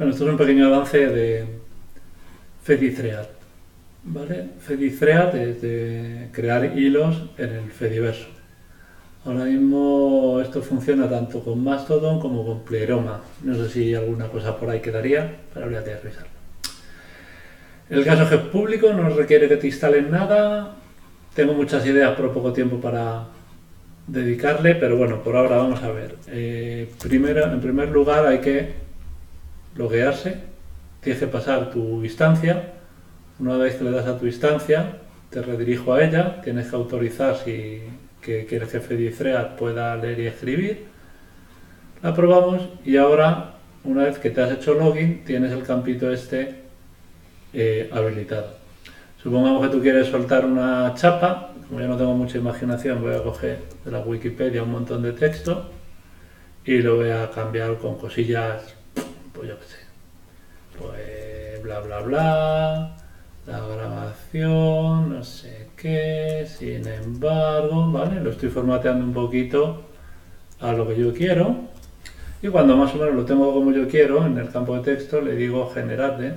Bueno, esto es un pequeño avance de Fedithread. ¿Vale? Fedithread es de crear hilos en el Fediverso. Ahora mismo esto funciona tanto con Mastodon como con Pleroma. No sé si alguna cosa por ahí quedaría, pero habría que revisarlo. El caso es que es público, no requiere que te instalen nada. Tengo muchas ideas, pero poco tiempo para dedicarle, pero bueno, por ahora vamos a ver. Eh, primero, en primer lugar hay que loguearse, tienes que pasar tu instancia. Una vez que le das a tu instancia, te redirijo a ella, tienes que autorizar si que, que el jefe de pueda leer y escribir. La probamos y ahora, una vez que te has hecho login, tienes el campito este eh, habilitado. Supongamos que tú quieres soltar una chapa, como yo no tengo mucha imaginación, voy a coger de la Wikipedia un montón de texto y lo voy a cambiar con cosillas, pues yo qué sé, pues bla bla bla, la grabación, no sé qué, sin embargo, ¿vale? Lo estoy formateando un poquito a lo que yo quiero y cuando más o menos lo tengo como yo quiero en el campo de texto le digo generate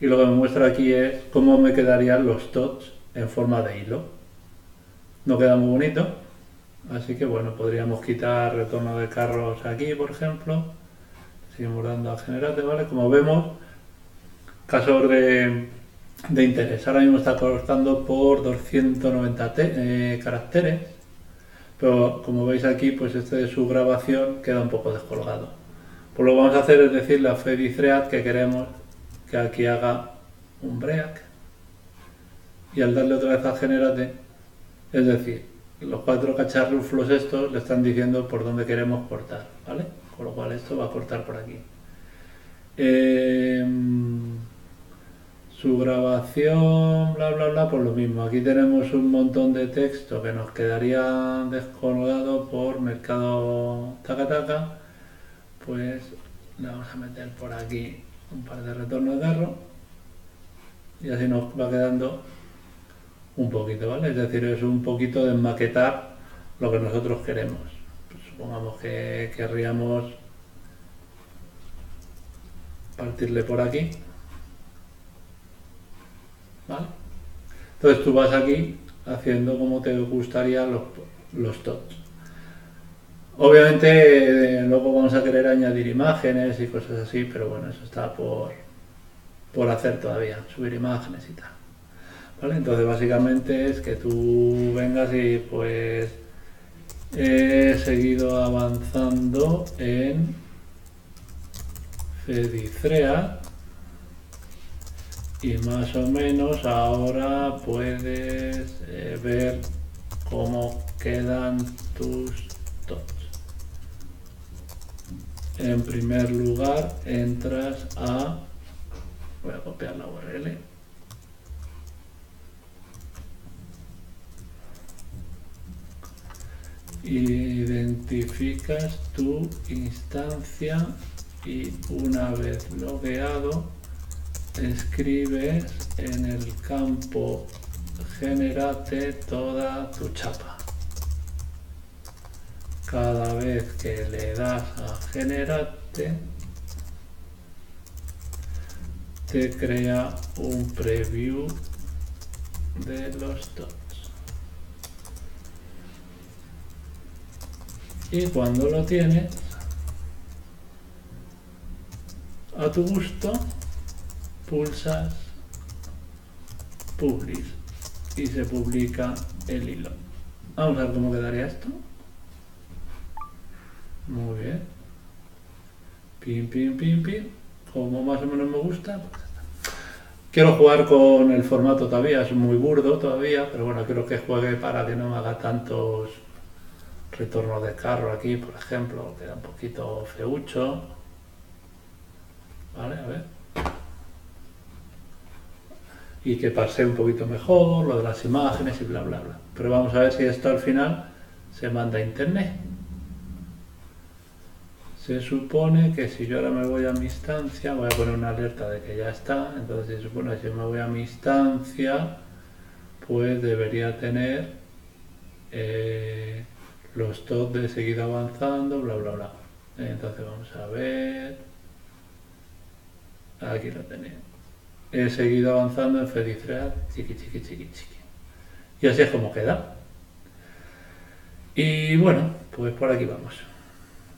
y lo que me muestra aquí es cómo me quedarían los tots en forma de hilo. No queda muy bonito, así que bueno, podríamos quitar retorno de carros aquí, por ejemplo. Seguimos dando a generate, ¿vale? Como vemos, casos de, interés. Ahora mismo está cortando por 290 eh, caracteres, pero como veis aquí, pues este de su grabación queda un poco descolgado. Pues lo que vamos a hacer es decirle a Fedithread que queremos que aquí haga un break y al darle otra vez a generate, es decir, los cuatro cacharruflos estos le están diciendo por dónde queremos cortar, cual esto va a cortar por aquí. Em, su grabación, bla, bla, bla, por lo mismo. Aquí tenemos un montón de texto que nos quedaría descolgado por mercado taca taca. Pues le vamos a meter por aquí un par de retornos de error y así nos va quedando un poquito, ¿vale? Es decir, es un poquito de maquetar lo que nosotros queremos. Pues supongamos que querríamos partirle por aquí, ¿vale? Entonces tú vas aquí haciendo como te gustaría los, los tots. Obviamente luego vamos a querer añadir imágenes y cosas así, pero bueno, eso está por, por hacer todavía, subir imágenes y tal. ¿Vale? Entonces básicamente es que tú vengas y pues he seguido avanzando en Fedicrea y más o menos ahora puedes eh, ver cómo quedan tus tots en primer lugar entras a voy a copiar la URL identificas tu instancia y una vez logueado escribes en el campo generate toda tu chapa cada vez que le das a generarte te crea un preview de los dots y cuando lo tienes a tu gusto pulsas publish y se publica el hilo vamos a ver cómo quedaría esto muy bien. Pim, pim, pim, pim. Como más o menos me gusta. Pues quiero jugar con el formato todavía, es muy burdo todavía, pero bueno, quiero que juegue para que no me haga tantos retornos de carro aquí, por ejemplo, queda un poquito feucho. Y que pase un poquito mejor, lo de las imágenes y bla, bla, bla. Pero vamos a ver si esto al final se manda a internet. Se supone que si yo ahora me voy a mi instancia, voy a poner una alerta de que ya está, entonces se supone que si me voy a mi instancia, pues debería tener eh, los top de seguir avanzando, bla, bla, bla. Entonces vamos a ver. Aquí lo tenéis. He seguido avanzando en Fedithread, chiqui, chiqui, chiqui, chiqui. Y así es como queda. Y bueno, pues por aquí vamos.